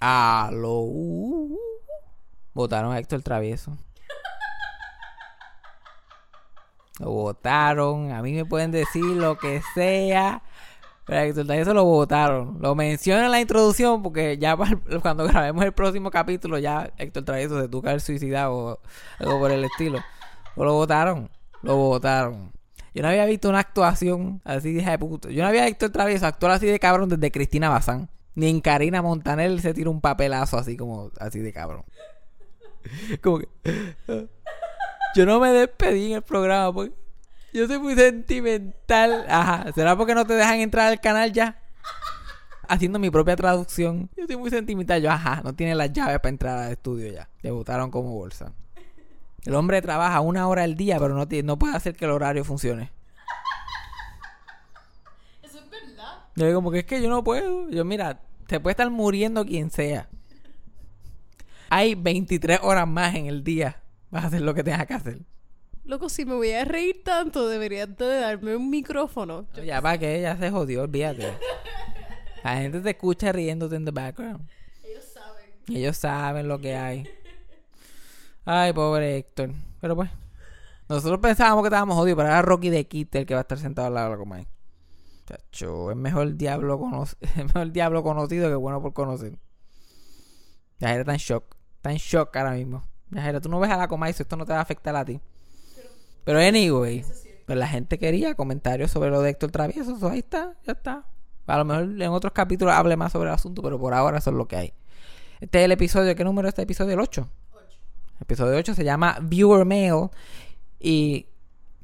Aló. Votaron a Héctor Travieso. Lo votaron. A mí me pueden decir lo que sea. Pero a Héctor Travieso lo votaron. Lo menciono en la introducción porque ya cuando grabemos el próximo capítulo ya Héctor Travieso se tuvo que haber suicidado o algo por el estilo. O lo votaron. Lo votaron. Yo no había visto una actuación así de puto. Yo no había visto otra vez actuar así de cabrón desde Cristina Bazán. Ni en Karina Montanel se tira un papelazo así como así de cabrón. Como que. Yo no me despedí en el programa porque yo soy muy sentimental. Ajá. ¿Será porque no te dejan entrar al canal ya? Haciendo mi propia traducción. Yo soy muy sentimental. Yo, ajá, no tiene las llaves para entrar al estudio ya. Le botaron como bolsa. El hombre trabaja una hora al día, pero no, no puede hacer que el horario funcione. Eso es verdad. Yo digo, como que es que yo no puedo. Yo, mira, te puede estar muriendo quien sea. Hay 23 horas más en el día. Vas a hacer lo que tengas que hacer. Loco, si me voy a reír tanto, deberías de darme un micrófono. ya para que ya se jodió, olvídate. La gente te escucha riéndote en the background. Ellos saben. Ellos saben lo que hay. Ay, pobre Héctor. Pero pues. Nosotros pensábamos que estábamos jodidos, pero era Rocky de Kit el que va a estar sentado al lado de la Comay. Chacho, es mejor diablo es mejor diablo conocido que bueno por conocer. Yajera está en shock. Está en shock ahora mismo. Yajera, tú no ves a la Comay, esto no te va a afectar a ti. Pero anyway, pues la gente quería comentarios sobre lo de Héctor Travieso. Eso ahí está, ya está. A lo mejor en otros capítulos hable más sobre el asunto, pero por ahora eso es lo que hay. Este es el episodio, ¿qué número es este episodio? El 8 episodio 8 se llama Viewer Mail. Y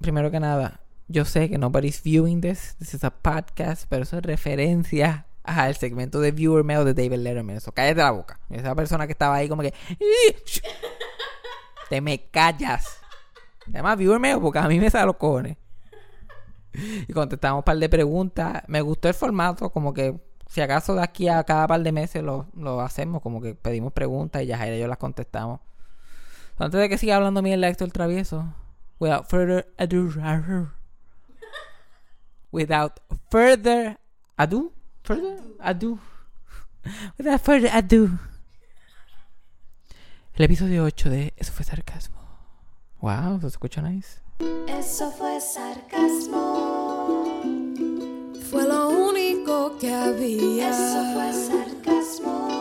primero que nada, yo sé que nobody's viewing this. This is a podcast, pero eso es referencia al segmento de Viewer Mail de David Letterman. Eso, cállate la boca. Esa persona que estaba ahí como que... Te me callas. Llama Viewer Mail porque a mí me sale los cojones. Y contestamos un par de preguntas. Me gustó el formato, como que si acaso de aquí a cada par de meses lo, lo hacemos, como que pedimos preguntas y ya yo las contestamos. Antes de que siga hablando mierda Héctor Travieso. Without further ado. Without further ado. Further ado. Without further ado. El episodio 8 de Eso fue sarcasmo. Wow, se escucha nice. Eso fue sarcasmo. Fue lo único que había. Eso fue sarcasmo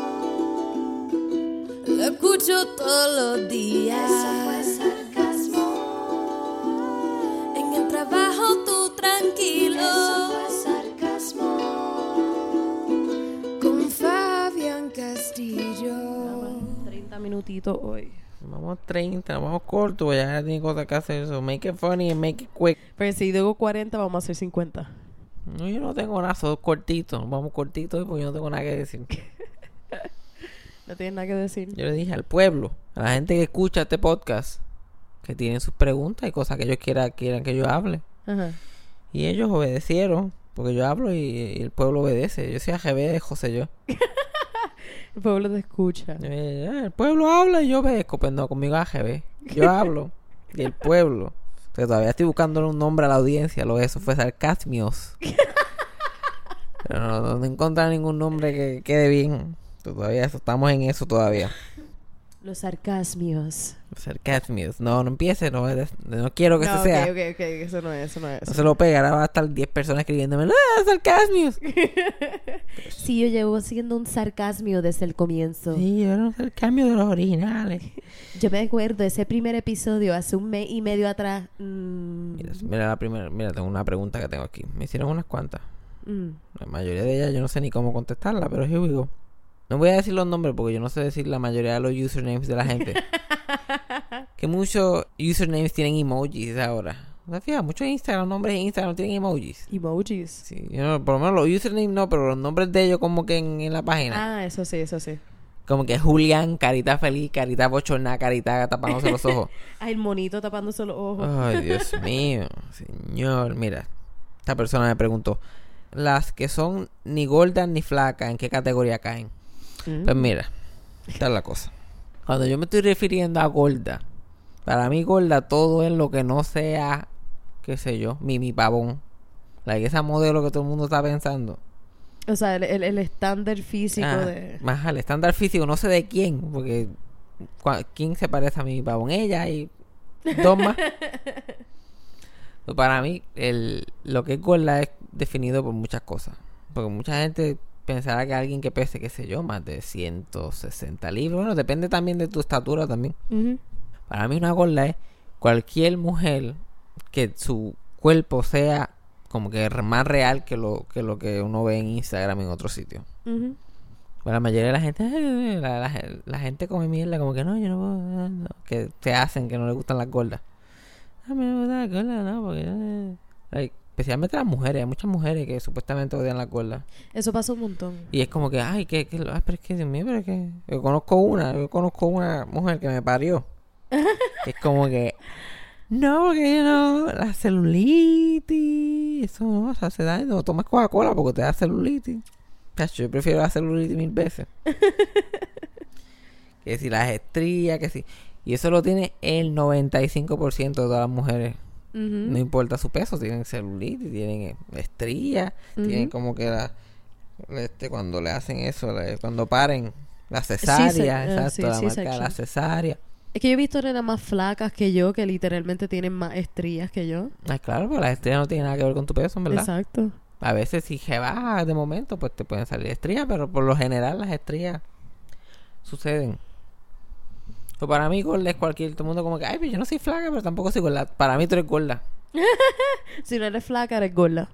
lo escucho todos los días. Eso fue sarcasmo. En el trabajo tú tranquilo. Minutitos hoy. Vamos 30, vamos corto, ya tiene cosas que hacer eso. Make it funny and make it quick. Pero si digo 40, vamos a hacer 50. No, yo no tengo nada, solo cortito. Vamos cortito porque yo no tengo nada que decir. No tienes nada que decir. Yo le dije al pueblo, a la gente que escucha este podcast, que tienen sus preguntas y cosas que ellos quieran, quieran que yo hable. Ajá. Y ellos obedecieron, porque yo hablo y, el pueblo obedece. Yo soy AGB José yo. el pueblo te escucha. Eh, el pueblo habla y yo obedezco. Pues no, conmigo AGB. Yo hablo y el pueblo. Todavía estoy buscando un nombre a la audiencia. Lo de eso fue sarcasmios. Pero no, no, no encontrar ningún nombre que quede bien. Todavía estamos en eso todavía. Los sarcasmios. Los sarcasmios. No, no empiece, no, no quiero que eso sea. Ok, ok, ok, eso no es, eso no es. No se lo pega, ahora va a estar 10 personas escribiéndome, ¡ah, sarcasmios! sí, yo llevo siendo un sarcasmio desde el comienzo. Sí, yo era un sarcasmio de los originales. Yo me acuerdo ese primer episodio hace un mes y medio atrás. Mm. Mira, la primera, mira, tengo una pregunta que tengo aquí. Me hicieron unas cuantas. Mm. La mayoría de ellas yo no sé ni cómo contestarla, pero here we go. No voy a decir los nombres porque yo no sé decir la mayoría de los usernames de la gente. que muchos usernames tienen emojis ahora. ¿Te fijas? Muchos Instagram, nombres de Instagram tienen emojis. Emojis. Sí, por lo menos los usernames no, pero los nombres de ellos como que en, la página. Ah, eso sí, eso sí. Como que Julián, carita feliz, carita bochornada, carita tapándose los ojos. Ay, el monito tapándose los ojos. Ay, Dios mío, señor. Mira, esta persona me preguntó, las que son ni gordas ni flacas, ¿en qué categoría caen? Pues mira, esta es la cosa. Cuando yo me estoy refiriendo a gorda, para mí gorda todo es lo que no sea, qué sé yo, mimi pavón. La esa modelo que todo el mundo está pensando. O sea, el, el, el estándar físico Ah, de... Más al estándar físico, no sé de quién, porque ¿quién se parece a mi babón? Ella y dos más. Pues para mí, el, lo que es gorda es definido por muchas cosas. Porque mucha gente pensará que alguien que pese, qué sé yo, más de 160 libras. Bueno, depende también de tu estatura también. Para mí una gorda es cualquier mujer que su cuerpo sea como que más real que lo que, lo que uno ve en Instagram en otros sitios. Ujú. Pues la mayoría de la gente, "Ay, la, la- la gente come mierda, como que no, yo no puedo, no", que te hacen que no le gustan las gordas. A mí no me gustan las gordas, no, porque. eh". Like, especialmente las mujeres, hay muchas mujeres que supuestamente odian las gordas. Eso pasa un montón. Y es como que, ay, que, que, ay, pero es que, Dios mío, pero es que. Yo conozco una, yo conozco una mujer que me parió. es como que. No, porque yo no. La celulitis. Eso no, eso hace daño. No tomes Coca-Cola porque te da celulitis. Chacho, yo prefiero la celulitis mil veces. que si las estrías, que si. Y eso lo tiene el 95% de todas las mujeres. No importa su peso, tienen celulitis, tienen eh, estrías, tienen como que la, este, cuando le hacen eso, cuando paren la cesárea, eh, exacto, sí, la marca de la cesárea. Es que yo he visto nenas más flacas que yo que literalmente tienen más estrías que yo. Claro, porque las estrías no tienen nada que ver con tu peso, ¿verdad? Exacto. A veces si se baja de momento, pues te pueden salir estrías, pero por lo general las estrías suceden. Pues para mí gorda es cualquier, todo el mundo como que, ay, pero yo no soy flaca, pero tampoco soy gorda. Para mí tú eres gorda. Si no eres flaca, eres gorda.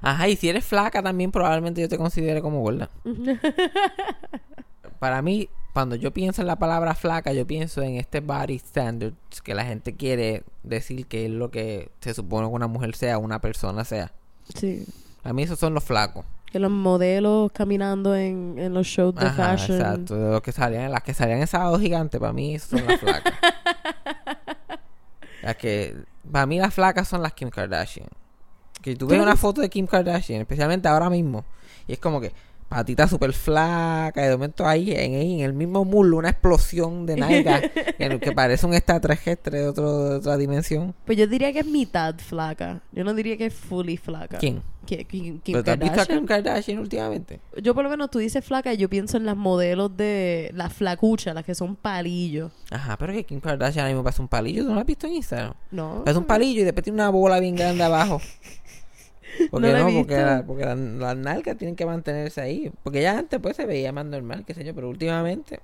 Ajá, y si eres flaca también probablemente yo te considere como gorda. Para mí, cuando yo pienso en la palabra flaca, yo pienso en este body standard que la gente quiere decir que es lo que se supone que una mujer sea, una persona sea. Sí. A mí esos son los flacos. Que los modelos caminando en, en los shows de Ajá, fashion. exacto. De los que salían, las que salían en sábado gigante, para mí son las flacas. las que, para mí las flacas son las Kim Kardashian. Que tú ves una foto de Kim Kardashian, especialmente ahora mismo, y es como que patita súper flaca, y de momento ahí en, ahí en el mismo muslo una explosión de nalga que, que parece un extraterrestre de, otro, de otra dimensión. Pues yo diría que es mitad flaca. Yo no diría que es fully flaca. ¿Quién? ¿Qui- Kim, Kim ¿Pero tú has visto a Kardashian? Kim Kardashian últimamente? Yo por lo menos tú dices flaca y yo pienso en las modelos de las flacuchas, las que son palillos. Ajá, pero que Kim Kardashian ahora mismo parece un palillo. ¿Tú no lo has visto en Instagram? ¿No? Es un palillo y después tiene una bola bien grande abajo. Porque No no, la he porque, la- porque la- las nalgas tienen que mantenerse ahí. Porque ya antes pues se veía más normal, qué sé yo, pero últimamente.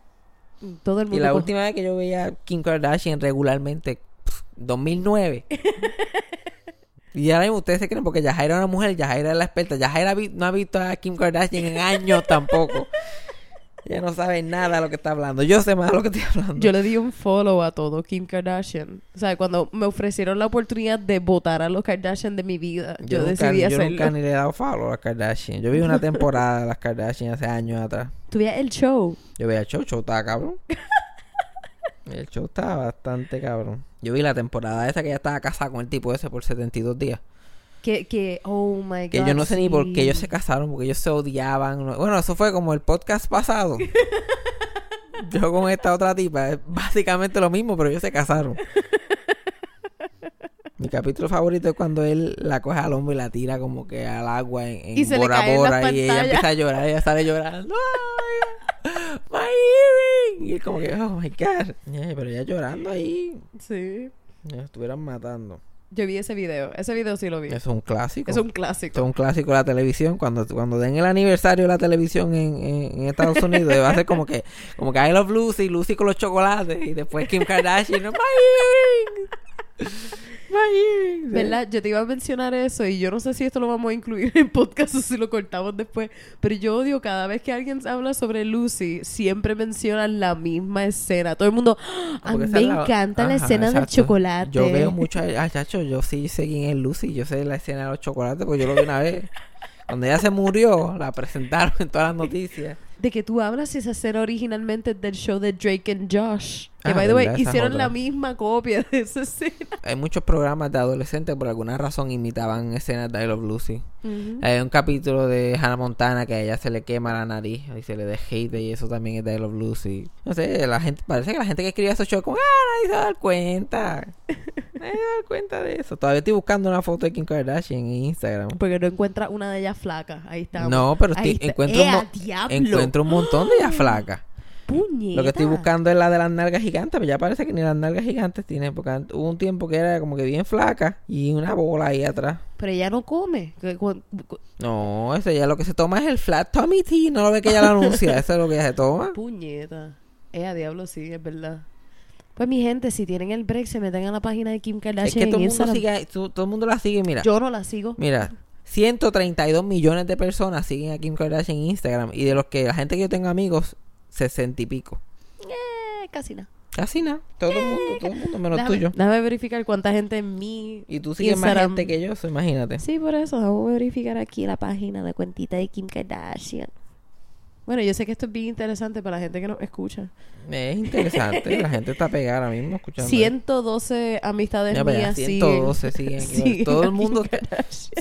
Todo el Y mundo. la con- última vez que yo veía a Kim Kardashian regularmente, pf, 2009. y ahora mismo ustedes se creen porque Yajaira era una mujer, Yajaira es la experta. Yajaira vi- no ha visto a Kim Kardashian en años tampoco. Ella no sabe nada de lo que está hablando. Yo sé más de lo que estoy hablando. Yo le di un follow a todo Kim Kardashian. O sea, cuando me ofrecieron la oportunidad de votar a los Kardashian de mi vida, yo, nunca, decidí yo hacerlo. nunca ni le he dado follow a las Kardashian. Yo vi una temporada de las Kardashian hace años atrás. Tú veías el show. Yo veía el show, show estaba cabrón. El show estaba bastante cabrón. Yo vi la temporada esa que ella estaba casada con el tipo ese por 72 días. Que, que, oh my God. Que yo no sé ni por qué ellos se casaron, porque ellos se odiaban. No- Bueno, eso fue como el podcast pasado. yo con esta otra tipa, es básicamente lo mismo, pero ellos se casaron. Mi capítulo favorito es cuando él la coge al hombro y la tira como que al agua en, en Y se Bora y ella empieza a llorar, ella sale llorando. ¡Ay, my! Y él como que, oh my god. Pero ella llorando ahí. Sí. Ya estuvieran matando. Yo vi ese video. Ese video sí lo vi. Es un clásico. Es un clásico. es un clásico de la televisión. Cuando, cuando den el aniversario de la televisión en, en, en Estados Unidos, va a ser como que, como que I love Lucy, Lucy con los chocolates, y después Kim Kardashian, my ¿Verdad? Yo te iba a mencionar eso y yo no sé si esto lo vamos a incluir en podcast o si lo cortamos después, pero yo odio cada vez que alguien habla sobre Lucy, siempre mencionan la misma escena. Todo el mundo, "Ah, a Porque mí esa me la- encanta la escena del chocolate. Yo veo mucho, ah, chacho, yo sí sé quién es Lucy, yo sé la escena de los chocolates, porque yo lo vi una vez. Cuando ella se murió, la presentaron en todas las noticias. De que tú hablas esa escena originalmente del show de Drake and Josh. Que, Ah, by the way, es hicieron otra. la misma copia de esa escena. Hay muchos programas de adolescentes que por alguna razón imitaban escenas de I Love Lucy. Hay un capítulo de Hannah Montana que a ella se le quema la nariz y se le de hate y eso también es de I Love Lucy. No sé, la gente, parece que la gente que escribe esos shows como, ah, nadie se va a dar cuenta. Me he dado cuenta de eso. Todavía estoy buscando una foto de Kim Kardashian en Instagram. Porque no encuentra una de ellas flaca. Ahí está. No, pero estoy- está. encuentro, un ¡Eh, encuentro un montón de ellas flacas. Puñeta. Lo que estoy buscando es la de las nalgas gigantes, pero ya parece que ni las nalgas gigantes tienen, porque hubo un tiempo que era como que bien flaca y una bola ahí atrás. Pero ella no come. No, eso ya lo que se toma es el flat tummy tea, no lo ve que ella lo anuncia, eso es lo que ella se toma. Puñeta. Eh, a diablo, sí, es verdad. Pues mi gente, si tienen el break, se meten a la página de Kim Es Kardashian que todo el mundo sigue, todo el mundo la sigue, mira. Yo no la sigo. Mira, 132 millones de personas siguen a Kim Kardashian en Instagram y de los que la gente que yo tengo amigos, 60 y pico. Eh, casi nada. Casi nada, todo el mundo, todo el mundo menos Déjame, tuyo. déjame verificar cuánta gente en mi Y tú sigues más gente que yo, imagínate. Sí, por eso. Vamos a verificar aquí la página de cuentita de Kim Kardashian. Bueno, yo sé que esto es bien interesante para la gente que nos escucha. Es interesante, la gente está pegada ahora mismo escuchando. 112 amistades Ya, mías 112 siguen Todo el mundo-.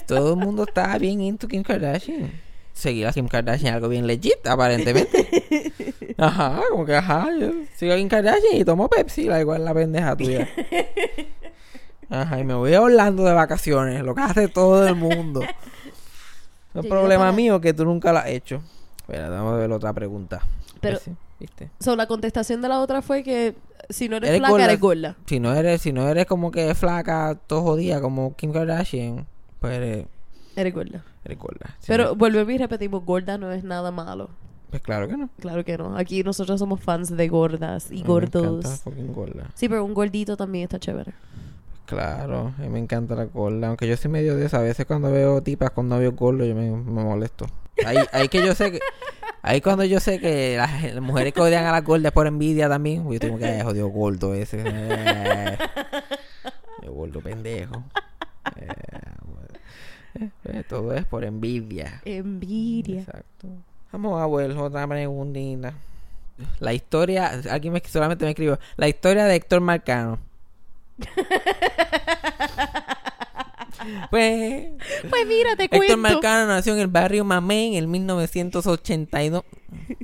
Todo el mundo está bien into Kim Kardashian. Seguir a Kim Kardashian es algo bien legit, aparentemente. Ajá, como que ajá, yo sigo a Kim Kardashian y tomo Pepsi, la igual la pendeja tuya. Ajá, y me voy a Orlando de vacaciones, lo que hace todo el mundo. No es problema para- mío que tú nunca lo has hecho. Espera, vamos a ver otra pregunta. Pero- ¿viste? So, la contestación de la otra fue que si no eres, Eres flaca, gorda. eres gorda. Si no eres, si no eres como que flaca todo jodida como Kim Kardashian, pues eres, Eres gorda. eres gorda. Pero volvemos y repetimos, gorda no es nada malo. pues claro que no. Claro que no. Aquí nosotros somos fans de gordas y Me gordos. encanta fucking gorda. Sí, pero un gordito también está chévere. Claro, a mí me encanta la gorda. Aunque yo soy medio de eso. A veces cuando veo tipas con novios gordos, yo me, me molesto. Ahí, ahí que yo sé que... Ahí cuando yo sé que las, mujeres que odian a las gordas por envidia también. Yo tengo que, "Ay, jodido gordo ese. Eh, yo gordo pendejo. Eh, bueno. Eh, todo es por envidia. Envidia. Exacto. Vamos a ver otra preguntita. La historia, alguien me, solamente me escribió, la historia de Héctor Marcano. pues Pues mira, te Héctor cuento. Marcano nació en el barrio Mamé en el 1982.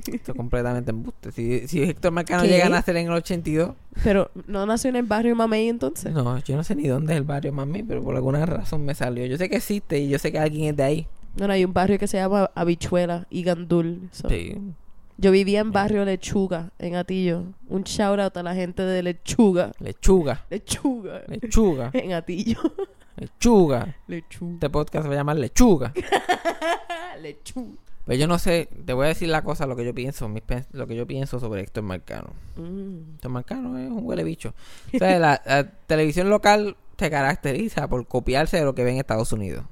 Esto es completamente embuste. Si, si Héctor Marcano ¿Qué? llega a nacer en el 82, Pero no nació en el barrio Mamey entonces. no, yo no sé ni dónde es el barrio Mamé, pero por alguna razón me salió. Yo sé que existe y yo sé que alguien es de ahí. No, no, hay un barrio que se llama Habichuela y Gandul. so. Sí. Yo vivía en barrio Lechuga, en Atillo. Un shout out a la gente de Lechuga. Lechuga, Lechuga. lechuga, En Atillo. lechuga. Lechuga. Este podcast se va a llamar Lechuga. Lechuga. Pues yo no sé, te voy a decir la cosa, lo que yo pienso, mis lo que yo pienso sobre Héctor Marcano. Mm. Héctor Marcano es un huele bicho. O sea, la, la televisión local se caracteriza por copiarse de lo que ven en Estados Unidos.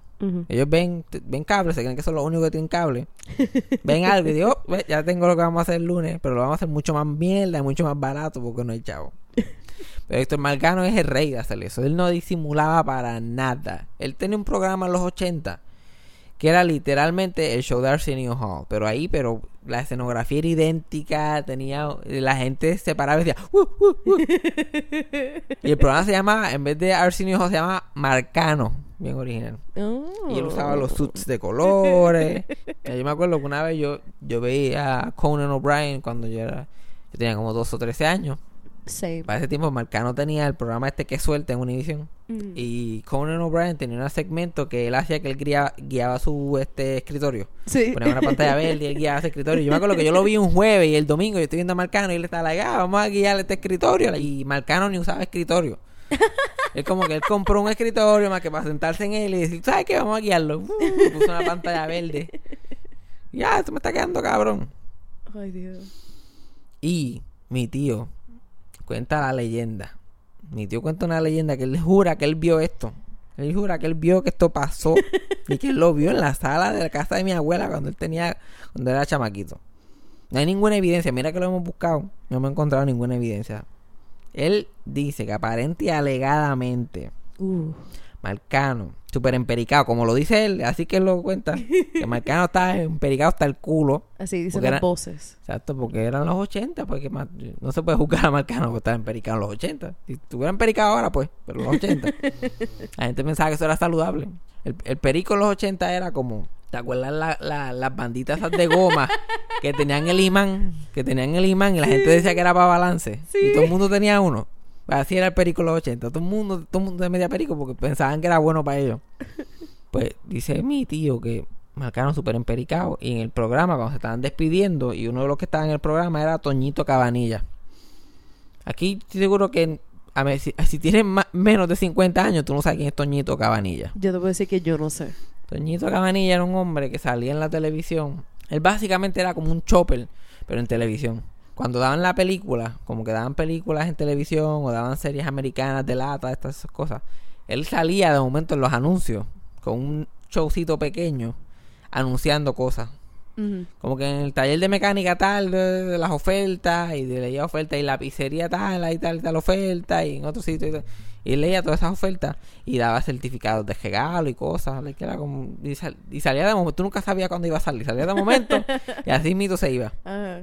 Ellos ven, ven cable, se creen que son los únicos que tienen cable. ven algo y digo, "Oh, ve, ya tengo lo que vamos a hacer el lunes, pero lo vamos a hacer mucho más mierda y mucho más barato porque no hay chavo. Pero Héctor Marcano es el rey de hacer eso. Él no disimulaba para nada. Él tenía un programa en los 80 que era literalmente el show de Arsenio Hall. Pero ahí, pero la escenografía era idéntica, tenía la gente se paraba y decía, "Uh, uh, uh". y el programa se llamaba, en vez de Arsenio se llama Marcano, bien original. Oh. Y él usaba los suits de colores. Y yo me acuerdo que una vez yo, yo veía a Conan O'Brien cuando yo era, yo tenía como 12 o 13 años. Para ese tiempo Marcano tenía el programa este que suelta en Univision. Mm. Y Conan O'Brien tenía un segmento que él hacía que él guiaba, guiaba su este escritorio. Sí. Ponía una pantalla verde y él guiaba ese escritorio. Yo me acuerdo que yo lo vi un jueves y el domingo yo estoy viendo a Marcano y él estaba like, ah, vamos a guiar este escritorio. Y Marcano ni usaba escritorio. Es como que él compró un escritorio más que para sentarse en él y decir, ¿sabes qué? Vamos a guiarlo. Uh, puso una pantalla verde. Ya, esto me está quedando cabrón. Ay, Dios. Y mi tío cuenta la leyenda. Mi tío cuenta una leyenda que él jura que él vio esto. Él jura que él vio que esto pasó y que él lo vio en la sala de la casa de mi abuela cuando él tenía, cuando era chamaquito. No hay ninguna evidencia. Mira que lo hemos buscado. No hemos encontrado ninguna evidencia. Él dice que aparente y alegadamente Uh. Marcano, súper empericado, como lo dice él, así que él lo cuenta, que Marcano está empericado hasta el culo. Así dicen las era- voces. Exacto, porque eran los 80, porque más- no se puede juzgar a Marcano porque estaba empericado en los 80. Si estuviera empericado ahora, pues, pero en los 80. la gente pensaba que eso era saludable. El, el perico en los 80 era como, ¿te acuerdas la- la- las banditas esas de goma que tenían el imán? Que tenían el imán y la gente decía que era para balance. Y todo el mundo tenía uno. Así era el perico en los 80. Todo el mundo, todo el mundo se metía perico porque pensaban que era bueno para ellos. Pues dice mi tío que marcaron súper empericado. Y en el programa, cuando se estaban despidiendo, y uno de los que estaba en el programa era Toñito Cabanilla. Aquí estoy seguro que a ver, si, si tienes menos de 50 años, tú no sabes quién es Toñito Cabanilla. Yo te puedo decir que yo no sé. Toñito Cabanilla era un hombre que salía en la televisión. Él básicamente era como un chopper, pero en televisión. Cuando daban la película, como que daban películas en televisión o daban series americanas de lata, estas cosas, él salía de momento en los anuncios con un showcito pequeño anunciando cosas. Como que en el taller de mecánica tal, de, las ofertas, y de leía ofertas, y la pizzería tal, ahí tal, tal oferta, y en otro sitio, y, tal. y leía todas esas ofertas, y daba certificados de regalo y cosas, like, que era como, y, sal- y salía de momento, tú nunca sabías cuándo iba a salir, salía de momento, y así mito se iba. Ajá.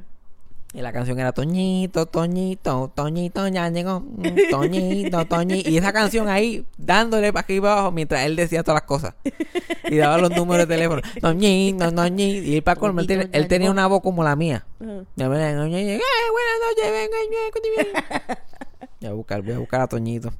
Y la canción era Toñito, Toñito, Toñito, ya llegó, mm, Toñito, Toñito. Y esa canción ahí, dándole para aquí para abajo, mientras él decía todas las cosas. Y daba los números de teléfono. Toñito, Toñito. Y él, para colmo, él, él tenía una voz como la mía. Ya me "Ay, buenas noches, venga, voy a buscar, voy a buscar a Toñito.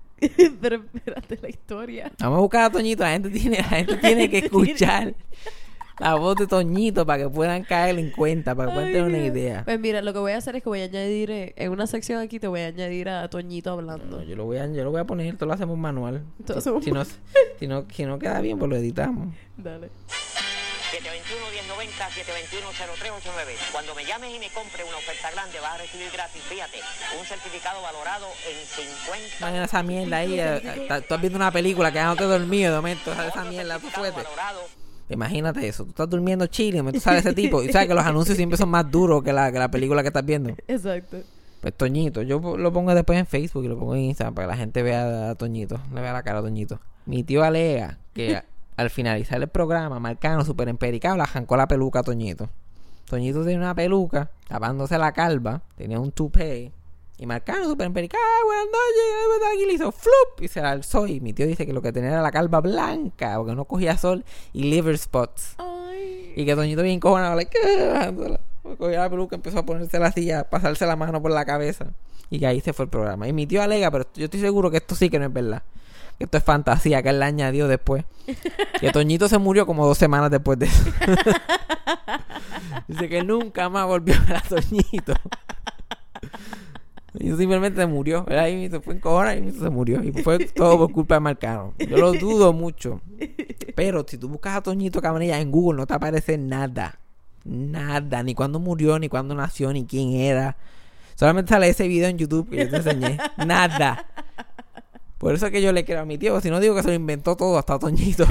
Pero espérate la historia. Vamos a buscar a Toñito. La gente tiene, la gente tiene que escuchar la voz de Toñito para que puedan caer en cuenta, para que puedan Ay, tener una idea. Pues mira, lo que voy a hacer es que voy a añadir, eh, en una sección aquí te voy a añadir a Toñito hablando. No, yo lo voy a, yo lo voy a poner, todo lo hacemos manual. Todo Si, si no, si, no, si no queda bien, pues lo editamos. Dale. 721-1090-721-0389. Cuando me llames y me compres una oferta grande, vas a recibir gratis, fíjate, un certificado valorado en 50 Imagina esa mierda ahí. eh, eh, estás- Tú estás viendo una película, quedándote dormido, de momento esa mierda certificado fuerte. valorado Imagínate eso. Tú estás durmiendo chile, momento sale ese tipo. Y sabes que los anuncios siempre son más duros que la, que la película que estás viendo. Exacto. Pues Toñito, yo lo pongo después en Facebook y lo pongo en Instagram para que la gente vea a Toñito, le vea la cara a Toñito. Mi tío alega que al finalizar el programa, Marcano, super empericado, le arrancó la peluca a Toñito. Toñito tenía una peluca, tapándose la calva, tenía un toupé. Y Marcano, super empericado, "Ah, buenas noches, aquí le hizo flup y se la alzó. Y mi tío dice que lo que tenía era la calva blanca, porque no cogía sol y liver spots. Ay. Y que Toñito bien cojonado, like, bajándola. Cogía la peluca, empezó a ponerse la silla, a pasarse la mano por la cabeza. Y que ahí se fue el programa. Y mi tío alega, pero yo estoy seguro que esto sí que no es verdad. Que esto es fantasía, que él le añadió después. Que Toñito se murió como dos semanas después de eso. Dice que nunca más volvió a ver a Toñito. Y simplemente se murió. Él ahí se fue en cojona y se murió. Y fue todo por culpa de Marcano. Yo lo dudo mucho. Pero si tú buscas a Toñito Cabanilla en Google, no te aparece nada. Nada. Ni cuándo murió, ni cuándo nació, ni quién era. Solamente sale ese video en YouTube que yo te enseñé. Nada. Por eso es que yo le creo a mi tío. Si no digo que se lo inventó todo, hasta Toñito.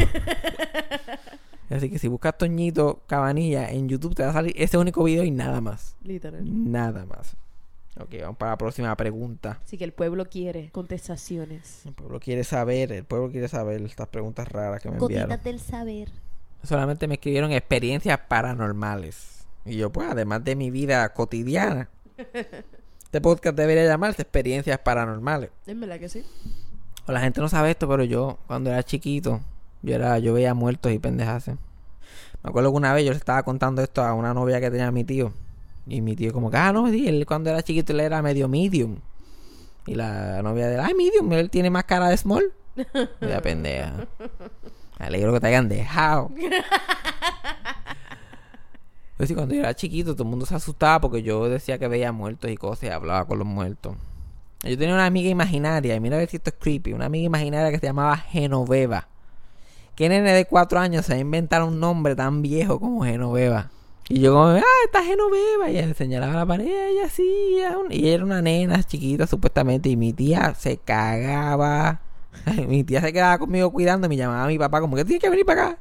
Así que si buscas Toñito Cabanilla en YouTube, te va a salir ese único video y nada más. Literal. Nada más. Ok, vamos para la próxima pregunta. Así que el pueblo quiere contestaciones. El pueblo quiere saber, el pueblo quiere saber estas preguntas raras que me enviaron. Gotitas del saber. Solamente me escribieron experiencias paranormales. Y yo, pues, además de mi vida cotidiana, este podcast debería llamarse Experiencias Paranormales. Es verdad que sí. O la gente no sabe esto, pero yo, cuando era chiquito, yo era, yo veía muertos y pendejas. Me acuerdo que una vez yo le estaba contando esto a una novia que tenía mi tío. Y mi tío como que, ah, no, sí, él cuando era chiquito él era medio medium. Y la novia de él, ay, medium, él tiene más cara de small. La pendeja. Me alegro que te hayan dejado. Pues sí, cuando yo era chiquito todo el mundo se asustaba porque yo decía que veía muertos y cosas y hablaba con los muertos. Yo tenía una amiga imaginaria, y mira a ver si esto es creepy, una amiga imaginaria que se llamaba Genoveva. ¿Qué nene de cuatro años se va a inventar un nombre tan viejo como Genoveva? Y yo como, ah, está Genoveva. Y ella señalaba la pared, ella sí, ella un- y era una nena chiquita supuestamente. Y mi tía se cagaba. mi tía se quedaba conmigo cuidando y me llamaba a mi papá como que tiene que venir para acá.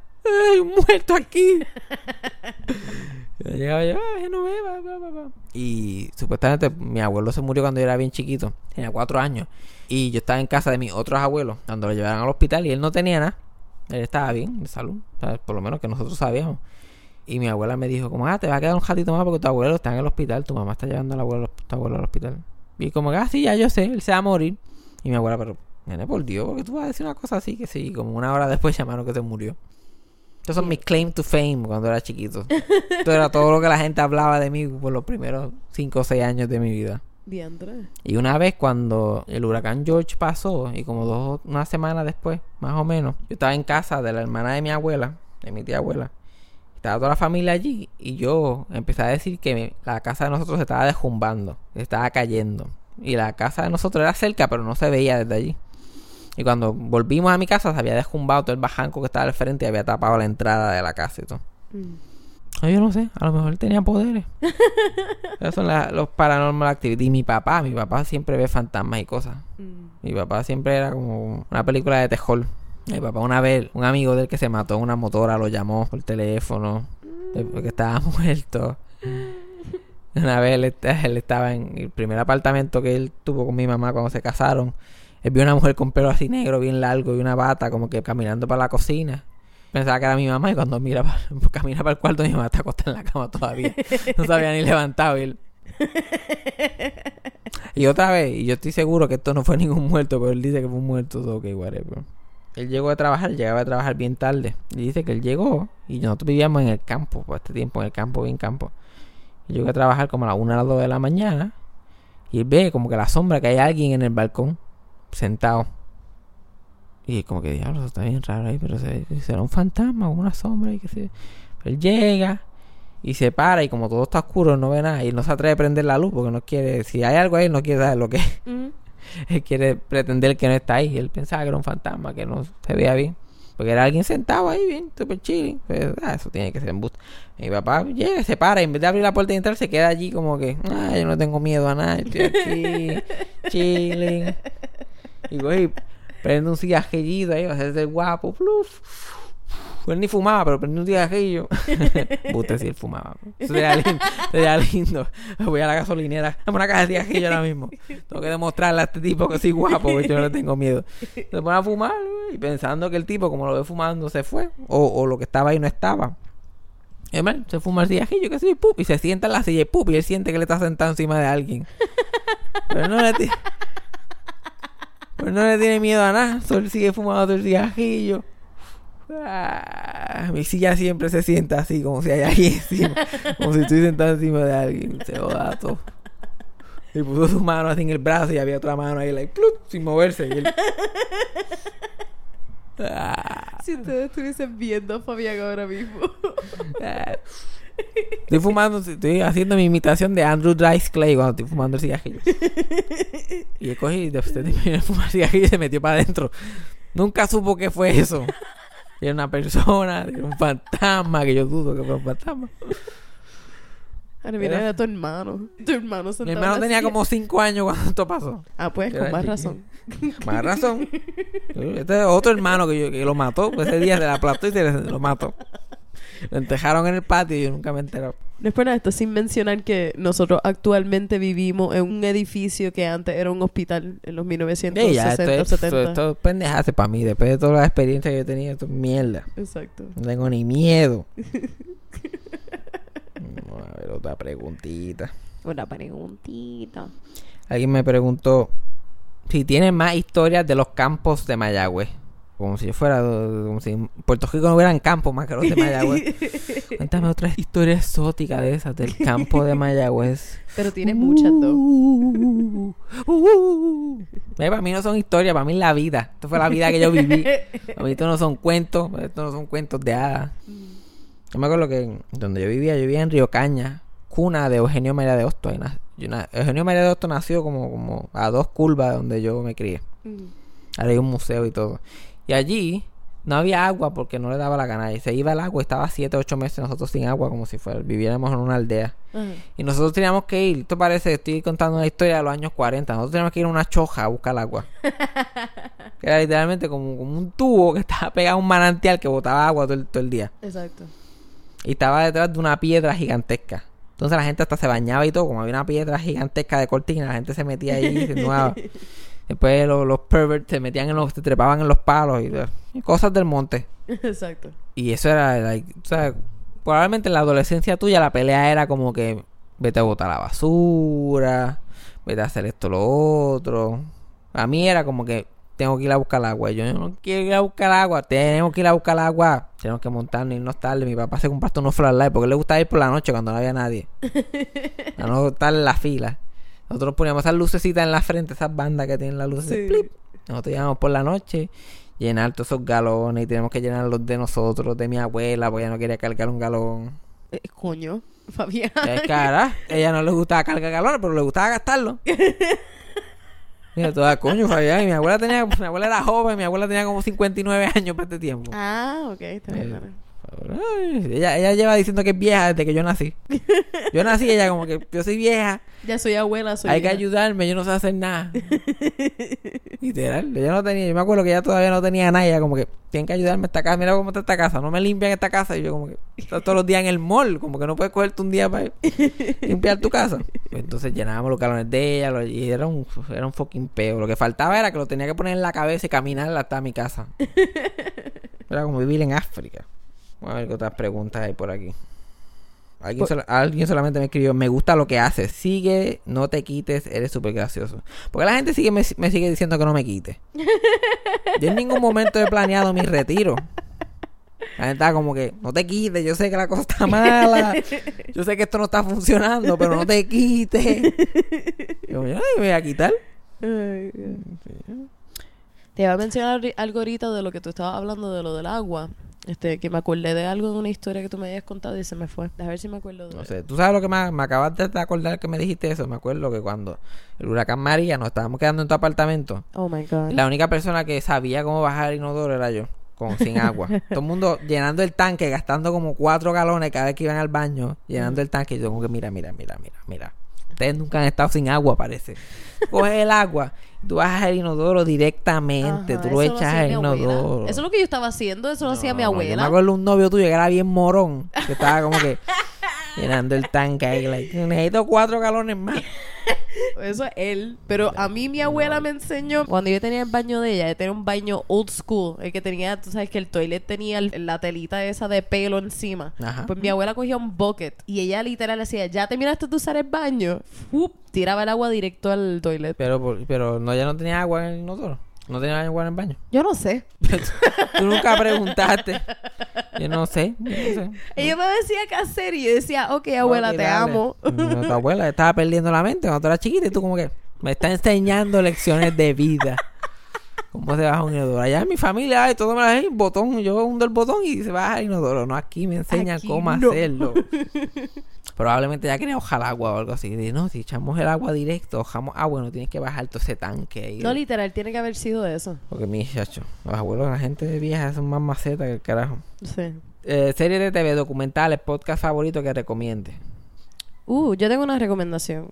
Hay un muerto aquí. Yo llegaba yo, ah, Genoveva, bla, bla, bla". Y supuestamente mi abuelo se murió cuando yo era bien chiquito, tenía cuatro años. Y yo estaba en casa de mis otros abuelos cuando lo llevaron al hospital y él no tenía nada. Él estaba bien, de salud, por lo menos que nosotros sabíamos. Y mi abuela me dijo, como, ah, te va a quedar un ratito más porque tu abuelo está en el hospital, tu mamá está llevando al abuelo, tu abuelo al hospital. Y como, ah, sí, ya yo sé, él se va a morir. Y mi abuela, pero, nene, por Dios, porque tú vas a decir una cosa así, que sí, como una hora después llamaron que se murió. Estos son mis claim to fame cuando era chiquito. Esto era todo lo que la gente hablaba de mí por los primeros 5 o 6 años de mi vida. Y una vez cuando el huracán George pasó, y como dos, una semana después, más o menos, yo estaba en casa de la hermana de mi abuela, de mi tía abuela. Estaba toda la familia allí y yo empecé a decir que la casa de nosotros se estaba desjumbando, se estaba cayendo. Y la casa de nosotros era cerca, pero no se veía desde allí. Y cuando volvimos a mi casa se había desjumbado todo el bajanco que estaba al frente y había tapado la entrada de la casa y todo. Mm. Yo no sé, a lo mejor tenía poderes. Esos son la- los paranormal activity. Y mi papá, mi papá siempre ve fantasmas y cosas. Mm. Mi papá siempre era como una película de terror. Mi papá una vez, un amigo del que se mató en una motora, lo llamó por teléfono. Después que estaba muerto. Una vez él, est- él estaba en el primer apartamento que él tuvo con mi mamá cuando se casaron. Él vio una mujer con pelo así negro, bien largo y una bata, como que caminando para la cocina. Pensaba que era mi mamá y cuando mira para, camina para el cuarto, mi mamá está acostada en la cama todavía. No se había ni levantado. Y, él- y otra vez, y yo estoy seguro que esto no fue ningún muerto, pero él dice que fue un muerto. Ok, whatever. Él llegó a trabajar, llegaba a trabajar bien tarde. Y dice que él llegó y nosotros vivíamos en el campo, por este tiempo, en el campo, bien campo. Y llegó a trabajar como a las 1 a las 2 de la mañana. Y él ve como que la sombra que hay alguien en el balcón, sentado. Y como que diablo, eso está bien raro ahí, pero se- será un fantasma o una sombra. Y que se... Él llega y se para y como todo está oscuro, no ve nada. Y no se atreve a prender la luz porque no quiere, si hay algo ahí, no quiere saber lo que es. Él quiere pretender que no está ahí. Él pensaba que era un fantasma, que no se veía bien. Porque era alguien sentado ahí, bien, super chilling. Pues, ah, eso tiene que ser embuste. Mi papá llega, se para, y en vez de abrir la puerta y entrar, se queda allí como que, ah, yo no tengo miedo a nada, estoy aquí, chilling. Y coge, prende un cigarrillito ahí, va a el guapo, pluf. Él ni fumaba, pero prende un cigarrillo. Buste si él fumaba. Eso sería lindo. Sería lindo. Voy a la gasolinera. Dame una caja de cigarrillo ahora mismo. Tengo que demostrarle a este tipo que soy guapo, porque yo no le tengo miedo. Se pone a fumar y pensando que el tipo, como lo ve fumando, se fue. O, o lo que estaba ahí no estaba. Y además, se fuma el cigarrillo, que sí, pup, y se sienta en la silla y pup, y él siente que le está sentado encima de alguien. Pero no le tiene... Pero no le tiene miedo a nada. Solo sigue fumando el cigarrillo. Ah, mi silla siempre se sienta así, como si hay alguien encima. como si estoy sentado encima de alguien. Se joda todo. Y puso su mano así en el brazo y había otra mano ahí, like, plup, sin moverse. Y él... Ah, Si ustedes estuviesen viendo a Fabián ahora mismo. ah. Estoy fumando, estoy haciendo mi imitación de Andrew Dice Clay cuando estoy fumando el cigarrillo. Y él cogí y después de fumar el cigarrillo y se metió para adentro. Nunca supo qué fue eso. Era una persona, un fantasma, que yo dudo que fue un fantasma. Ahora mira, Era- tu hermano. Tu hermano Mi hermano tenía silla. como 5 años cuando esto pasó. Ah, pues, con más razón. Más razón. Este es otro hermano que, yo, que lo mató. Ese día se la aplastó y se lo mató. Lo entejaron en el patio y yo nunca me enteré. Después de esto, sin mencionar que nosotros actualmente vivimos en un edificio que antes era un hospital en los 1960 Sí, ya, esto, es, 70. esto, esto es pendejace para mí. Después de toda la experiencia que yo he tenido, esto es mierda. Exacto. No tengo ni miedo. Vamos a ver otra preguntita. Una preguntita. Alguien me preguntó si tiene más historias de los campos de Mayagüez. Como si yo fuera, como si en Puerto Rico no hubieran campos más que los de Mayagüez. Cuéntame otra historia exótica de esas del campo de Mayagüez. Pero tiene muchas dos. Uh, uh, uh. Ve, para mí no son historias, para mí es la vida. Esto fue la vida que yo viví. Para mí esto no son cuentos, esto no son cuentos de hadas. Yo me acuerdo que donde yo vivía, yo vivía en Río Caña, cuna de Eugenio María de na- Eugenio María de Hostos nació como, como a dos curvas de donde yo me crié. Mm. Ahora hay un museo y todo. Y allí no había agua porque no le daba la gana. Y se iba el agua y estaba 7, 8 meses nosotros sin agua, como si fuera, viviéramos en una aldea. Y nosotros teníamos que ir, esto parece estoy contando una historia de los años 40. Nosotros teníamos que ir a una choja a buscar agua. que era literalmente como, como un tubo que estaba pegado a un manantial que botaba agua todo el, todo el día. Exacto. Y estaba detrás de una piedra gigantesca. Entonces la gente hasta se bañaba y todo. Como había una piedra gigantesca de cortina, la gente se metía ahí y se. Después los, los perverts se metían en los, se trepaban en los palos y, y cosas del monte. Exacto. Y eso era, like, o sea, probablemente en la adolescencia tuya la pelea era como que vete a botar la basura, vete a hacer esto lo otro. A mí era como que tengo que ir a buscar agua. Y Yo no quiero ir a buscar agua, tenemos que ir a buscar agua. Tenemos que montarnos y irnos tarde. Mi papá se compraste unos flashlights porque le gustaba ir por la noche cuando no había nadie. A no estar en la fila. Nosotros poníamos esas lucecitas en la frente, esas bandas que tienen las luces. de Sí. plip. Nosotros íbamos por la noche, llenar todos esos galones y tenemos que llenarlos de nosotros, de mi abuela, porque ella no quería cargar un galón. Eh, coño, Fabián. Es cara, ella no le gustaba cargar galones, pero le gustaba gastarlo. Mira, toda coño, Fabián. Y mi abuela tenía, mi abuela era joven, mi abuela tenía como 59 años para este tiempo. Ah, ok, está bien. Eh. Ay, ella, ella lleva diciendo que es vieja desde que yo nací. Yo nací, ella como que yo soy vieja, Ya soy abuela, soy hay que ayudarme, yo no sé hacer nada. Literal, ella no tenía, yo me acuerdo que ella todavía no tenía nada, ella como que tienen que ayudarme a esta casa, mira cómo está esta casa, no me limpian esta casa, y yo como que estás todos los días en el mall, como que no puedes cogerte un día para limpiar tu casa. Pues entonces llenábamos los galones de ella, lo- y era un, era un fucking peo. Lo que faltaba era que lo tenía que poner en la cabeza y caminar hasta mi casa. Era como vivir en África. Vamos a ver qué otras preguntas hay por aquí. Alguien, sola- alguien solamente me escribió, me gusta lo que haces, sigue, no te quites, eres súper gracioso. Porque la gente sigue me, me sigue diciendo que no me quite. Yo en ningún momento he planeado mi retiro. La gente está como que, no te quites, yo sé que la cosa está mala, yo sé que esto no está funcionando, pero no te quites. Y yo, "Ay, me voy a quitar. Ay. Te iba a mencionar algo ahorita de lo que tú estabas hablando de lo del agua. Este, que me acordé de algo de una historia que tú me habías contado y se me fue. A ver si me acuerdo de No sé, tú sabes lo que me, me acabas de acordar que me dijiste eso. Me acuerdo que cuando el huracán María nos estábamos quedando en tu apartamento. Oh my god. La única persona que sabía cómo bajar el inodoro era yo, con sin agua. Todo el mundo llenando el tanque, gastando como cuatro galones cada vez que iban al baño, llenando el tanque. Y yo como que mira, mira, mira, mira, mira. Ustedes nunca han estado sin agua, parece. Coges el agua, tú bajas el inodoro directamente, Ajá, tú lo echas al abuela. inodoro. Eso es lo que yo estaba haciendo, eso lo hacía mi No, Yo me abuela. acuerdo un novio tuyo que era bien morón, que estaba como que llenando el tanque ahí, like, necesito cuatro galones más. Eso es él. Pero a mí mi abuela me enseñó, cuando yo tenía el baño de ella, ella tenía un baño old school, el que tenía, tú sabes que el toilet tenía la telita esa de pelo encima. Ajá. Pues mi abuela cogía un bucket y ella literal decía, ya terminaste de usar el baño, tiraba el agua directo al toilet. Pero, pero no, ya no tenía agua en el inodoro. No tenía agua en el baño. Yo no sé. Tú nunca preguntaste. Yo no sé. Yo no sé. Ella me decía qué hacer y yo decía, ok, abuela, te dale. amo. No, tu abuela estaba perdiendo la mente cuando tú eras chiquita y tú como que me está enseñando lecciones de vida. ¿Cómo se baja un inodoro? Allá en mi familia, ay, todo me la un botón, yo hundo el botón y se baja el inodoro. No, aquí me enseñan Aquí cómo no. hacerlo. Probablemente ya quería hojar agua o algo así. Y dije, no, si echamos el agua directo, hojamos agua, no tienes que bajar todo ese tanque. No, literal, tiene que haber sido eso. Porque mi chacho, los abuelos, la gente vieja son más macetas que el carajo. Sí. Eh, serie de TV, documentales, podcast favorito que recomiende. Uh, yo tengo una recomendación.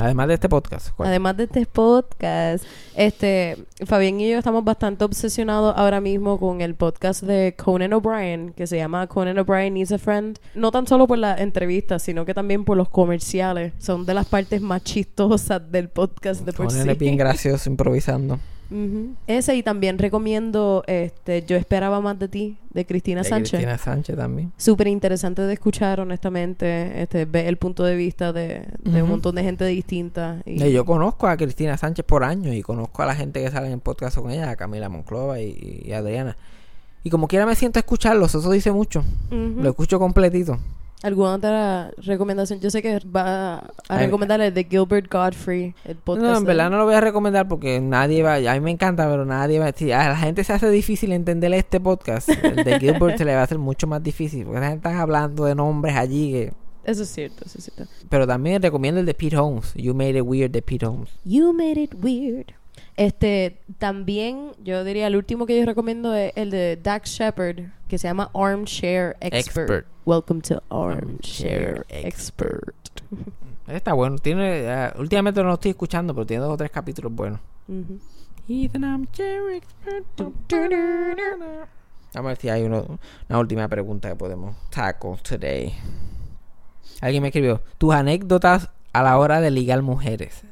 Además de este podcast. ¿cuál? Además de este podcast, este Fabián y yo estamos bastante obsesionados ahora mismo con el podcast de Conan O'Brien, que se llama Conan O'Brien Needs a Friend. No tan solo por las entrevistas, sino que también por los comerciales. Son de las partes más chistosas del podcast de por Conan sí. es bien gracioso improvisando. Ujú. Ese y también recomiendo este Yo esperaba más de ti, de Cristina De Sánchez. Cristina Sánchez también. Súper interesante de escuchar, honestamente. Este, ve el punto de vista de, de un montón de gente distinta. Y, Yo conozco a Cristina Sánchez por años y conozco a la gente que sale en el podcast con ella, a Camila Monclova y, y Adriana. Y como quiera me siento a escucharlos, eso dice mucho. Lo escucho completito. ¿Alguna otra recomendación? Yo sé que va a Ay, recomendar el de Gilbert Godfrey, el podcast. No, en de- verdad no lo voy a recomendar porque nadie va, a mí me encanta, pero nadie va, si a la gente se hace difícil entender este podcast, el de Gilbert se le va a hacer mucho más difícil, porque la gente está hablando de nombres allí que... Eso es cierto, eso es cierto. Pero también recomiendo el de Pete Holmes, You Made It Weird de Pete Holmes. You made it weird. Este, también, yo diría, el último que yo recomiendo es el de Dax Shepard, que se llama Armchair Expert. Expert. Welcome to Armchair Armchair Expert. Está bueno, tiene, eh, últimamente no lo estoy escuchando, pero tiene dos o tres capítulos buenos. Ujú. He's an armchair expert. Vamos a ver si hay uno- una última pregunta que podemos tackle today. Alguien me escribió, tus anécdotas a la hora de ligar mujeres.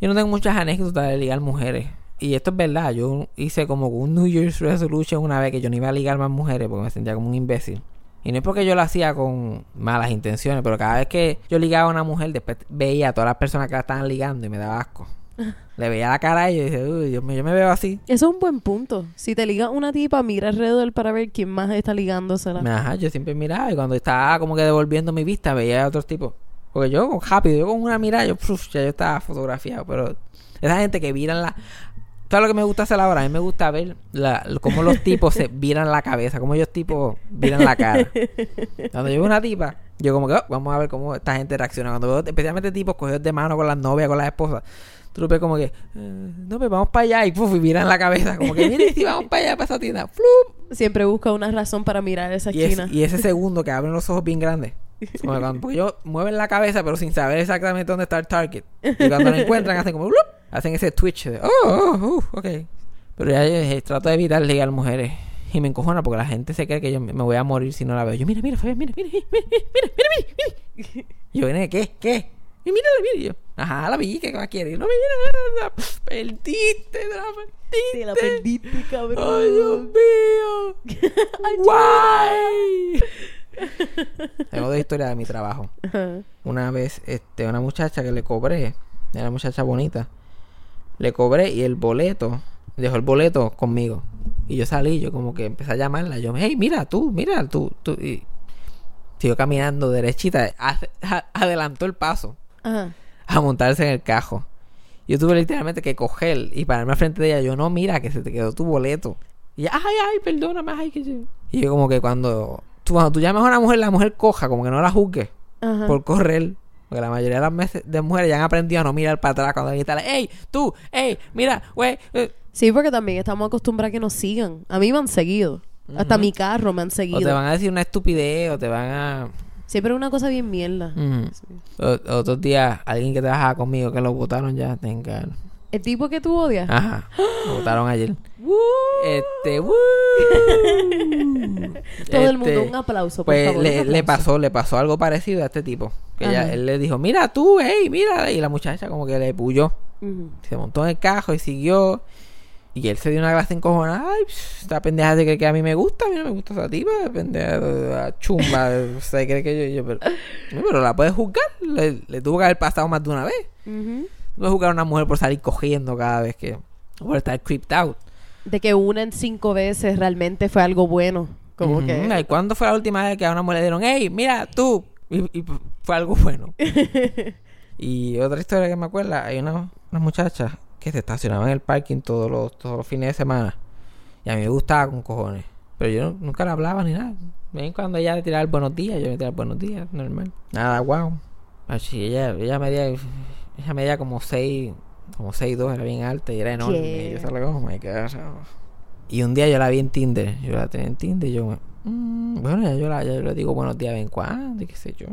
Yo no tengo muchas anécdotas de ligar mujeres. Y esto es verdad, yo hice como un New Year's Resolution una vez que yo no iba a ligar más mujeres porque me sentía como un imbécil. Y no es porque yo lo hacía con malas intenciones, pero cada vez que yo ligaba a una mujer, después veía a todas las personas que la estaban ligando y me daba asco. Le veía la cara y dije, uy, yo me, yo me veo así. Eso es un buen punto. Si te liga una tipa, mira alrededor para ver quién más está ligándosela. Ajá, yo siempre miraba y cuando estaba como que devolviendo mi vista veía a otros tipos. Porque yo, rápido, yo con una mirada, yo, puf, ya yo estaba fotografiado. Pero esa gente que viran la... ¿Sabes lo que me gusta hacer ahora? A mí me gusta ver la, cómo los tipos se viran la cabeza, cómo ellos tipos viran la cara. Cuando yo veo una tipa, yo como que, oh, vamos a ver cómo esta gente reacciona. Cuando veo especialmente tipos cogidos de mano con las novias, con las esposas, tú ves como que, eh, no, pues vamos para allá y puf, y miran la cabeza. Como que, mire, si vamos para allá, para esa tienda. Flup. Siempre busca una razón para mirar esa Y, es- esquina. y ese segundo que abren los ojos bien grandes. Porque ellos pues mueven la cabeza, pero sin saber exactamente dónde está el target. Y cuando lo encuentran, hacen como. ¡blup! Hacen ese twitch de. ¡Oh, oh, oh! Uh, ok. Pero ya yo trato de evitar ligar mujeres. Y me encojona porque la gente se cree que yo me voy a morir si no la veo. Yo, mira, mira, Fabián, mira, mira, mira, mira, mira, mira. mira Yo, ¿qué? ¿Qué? ¿Qué? Y mira, mira, y ajá, la vi, ¿qué va a querer? No, mira, la perdiste, la perdiste. Te la perdiste, cabrón. ¡Ay, Dios mío! ¡Guay! Tengo otra historia de mi trabajo. Ajá. Una vez, este, una muchacha que le cobré, era una muchacha bonita, le cobré y el boleto, dejó el boleto conmigo. Y yo salí, yo como que empecé a llamarla. Yo, hey, mira, tú, mira, tú, tú. Y siguió caminando derechita, a- adelantó el paso Ajá. a montarse en el cajo. Yo tuve literalmente que coger y pararme al frente de ella. Yo, no, mira, que se te quedó tu boleto. Y ella, ay, ay, perdóname, ay, que yo... Y yo como que cuando tú, cuando tú llamas a una mujer, la mujer coja, como que no la juzgues Ajá. por correr. Porque la mayoría de las meses de mujeres ya han aprendido a no mirar para atrás cuando alguien está, hey, tú, hey, mira, güey. eh". Sí, porque también estamos acostumbrados a que nos sigan. A mí me han seguido. Hasta mi carro me han O te seguido. van a decir una estupidez, o te van a... Siempre es una cosa bien mierda. Otros días, alguien que trabajaba conmigo que lo votaron ya, tenga. El tipo que tú odias. Ajá, lo votaron ayer. ¡Woo! Este, ¡woo! Todo el Este, mundo, un aplauso, por Pues favor. le, le pasó, le pasó algo parecido a este tipo. Que ella- él le dijo, mira tú, hey, mira. Y la muchacha como que le puyó. Se montó en el cajo y siguió. Y él se dio una clase encojonada. Ay, esta pendeja se cree que a mí me gusta. A mí no me gusta esa tipa. Pendeja chumba. se cree que yo... yo pero, pero la puedes juzgar. Le, le tuvo que haber pasado más de una vez. Ujú. No puedes juzgar a una mujer por salir cogiendo cada vez que... Por estar creeped out. De que una en cinco veces realmente fue algo bueno. Como Ujú. que... ¿Y cuándo fue la última vez que a una mujer le dieron, hey, mira, tú? Y, y fue algo bueno. y otra historia que me acuerda, hay una, una muchacha que se estacionaba en el parking todos los, todos los fines de semana. Y a mí me gustaba con cojones. Pero yo no- nunca le hablaba ni nada. Ven cuando ella le tiraba el buenos días, yo le tiraba el buenos días, normal. Nada, wow. Así, ella, ella medía, ella medía como 6, como 6'2, era bien alta y era enorme. Y yo salgo, oh my God. Y un día yo la vi en Tinder. Yo la tenía en Tinder y yo, mm, bueno, ya yo, la, ya yo le digo buenos días de vez en cuando y qué sé yo.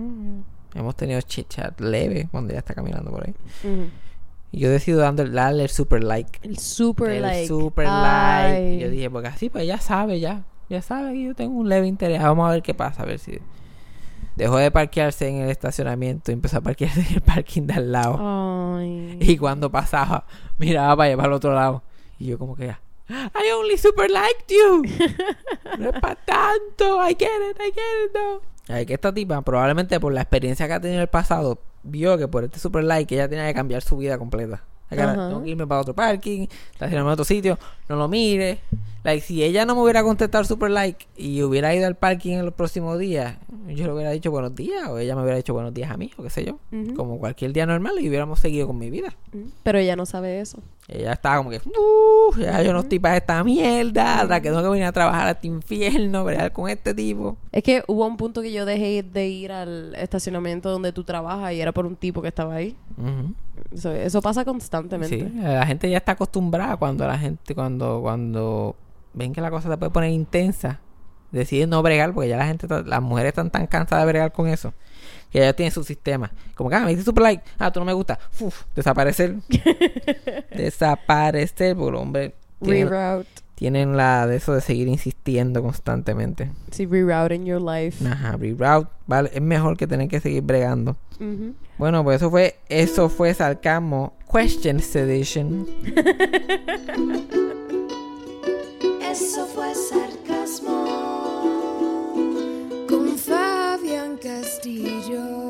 Hemos tenido chit chat leve cuando ella está caminando por ahí. Y yo decido dándole, darle el super like. El super el like. super Ay. like. Y yo dije, porque así pues ya sabe, ya. Ya sabe que yo tengo un leve interés. Vamos a ver qué pasa, a ver si. Dejó de parquearse en el estacionamiento y empezó a parquearse en el parking de al lado. Ay. Y cuando pasaba, miraba para allá, para el otro lado. Y yo como que. I only super liked you. no es para tanto. I get it, I get it, no. Ay, que esta tipa, probablemente por la experiencia que ha tenido en el pasado, vio que por este super like ella tenía que cambiar su vida completa. Ajá. Tengo que irme para otro parking, estacionarme en otro sitio, no lo mire. Like, si ella no me hubiera contestado el super like y hubiera ido al parking en los próximos días, yo le hubiera dicho buenos días, o ella me hubiera dicho buenos días a mí, o qué sé yo. Como cualquier día normal y hubiéramos seguido con mi vida. Pero ella no sabe eso. Ella estaba como que, "Uh, ya yo no estoy para esta mierda, hasta que tengo que venir a trabajar a este infierno, bregar con este tipo. Es que hubo un punto que yo dejé de ir al estacionamiento donde tú trabajas y era por un tipo que estaba ahí. Eso, eso pasa Sí, constantemente. la gente ya está acostumbrada cuando la gente, cuando, cuando ven que la cosa se puede poner intensa, deciden no bregar, porque ya la gente, las mujeres están tan cansadas de bregar con eso, que ya tienen su sistema. Como que, ah, me dice super like, ah, tú no me gusta, Uf, desaparecer. desaparecer, porque hombres tienen, Reroute. tienen la de eso de seguir insistiendo constantemente. Sí, rerouting your life. Ajá, reroute, vale, es mejor que tener que seguir bregando. Bueno, pues eso fue, eso fue Sarcasmo Questions Edition. eso fue sarcasmo con Fabián Castillo.